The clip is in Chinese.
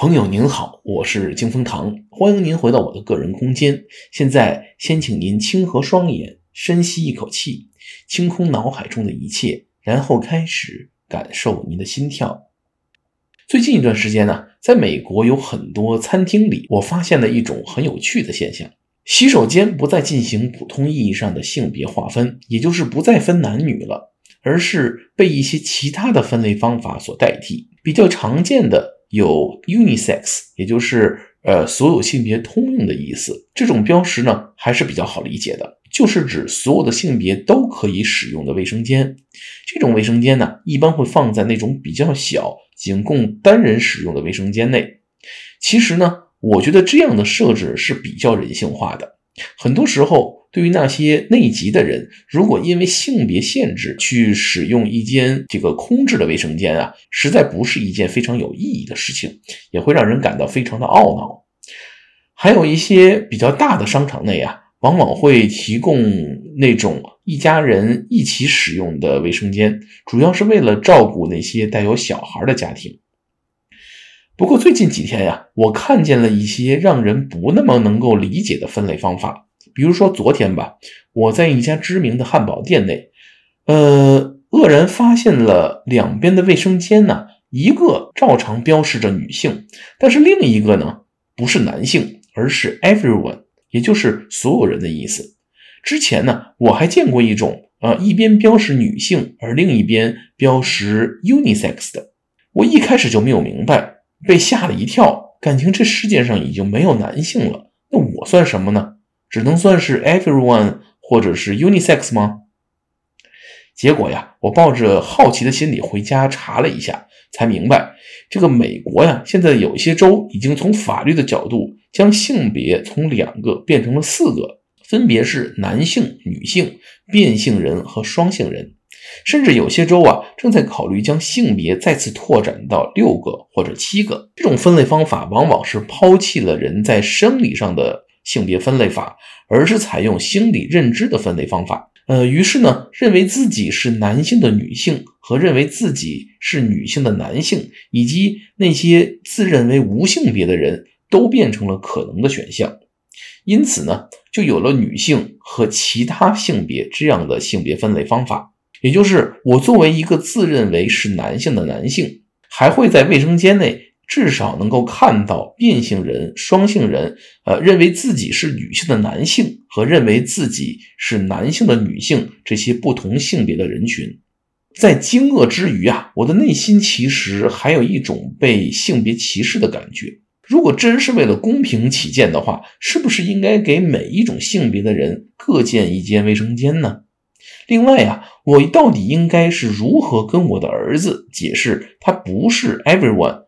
朋友您好，我是金风堂，欢迎您回到我的个人空间。现在先请您轻合双眼，深吸一口气，清空脑海中的一切，然后开始感受您的心跳。最近一段时间呢，在美国有很多餐厅里，我发现了一种很有趣的现象：洗手间不再进行普通意义上的性别划分，也就是不再分男女了，而是被一些其他的分类方法所代替。比较常见的。有 unisex，也就是呃所有性别通用的意思。这种标识呢还是比较好理解的，就是指所有的性别都可以使用的卫生间。这种卫生间呢一般会放在那种比较小、仅供单人使用的卫生间内。其实呢，我觉得这样的设置是比较人性化的。很多时候。对于那些内急的人，如果因为性别限制去使用一间这个空置的卫生间啊，实在不是一件非常有意义的事情，也会让人感到非常的懊恼。还有一些比较大的商场内啊，往往会提供那种一家人一起使用的卫生间，主要是为了照顾那些带有小孩的家庭。不过最近几天呀，我看见了一些让人不那么能够理解的分类方法。比如说昨天吧，我在一家知名的汉堡店内，呃，愕然发现了两边的卫生间呢，一个照常标示着女性，但是另一个呢，不是男性，而是 everyone，也就是所有人的意思。之前呢，我还见过一种，呃，一边标示女性，而另一边标识 unisex 的。我一开始就没有明白，被吓了一跳，感情这世界上已经没有男性了，那我算什么呢？只能算是 everyone 或者是 unisex 吗？结果呀，我抱着好奇的心理回家查了一下，才明白，这个美国呀，现在有些州已经从法律的角度将性别从两个变成了四个，分别是男性、女性、变性人和双性人，甚至有些州啊正在考虑将性别再次拓展到六个或者七个。这种分类方法往往是抛弃了人在生理上的。性别分类法，而是采用心理认知的分类方法。呃，于是呢，认为自己是男性的女性和认为自己是女性的男性，以及那些自认为无性别的人都变成了可能的选项。因此呢，就有了女性和其他性别这样的性别分类方法。也就是我作为一个自认为是男性的男性，还会在卫生间内。至少能够看到变性人、双性人，呃，认为自己是女性的男性和认为自己是男性的女性这些不同性别的人群。在惊愕之余啊，我的内心其实还有一种被性别歧视的感觉。如果真是为了公平起见的话，是不是应该给每一种性别的人各建一间卫生间呢？另外呀，我到底应该是如何跟我的儿子解释他不是 everyone？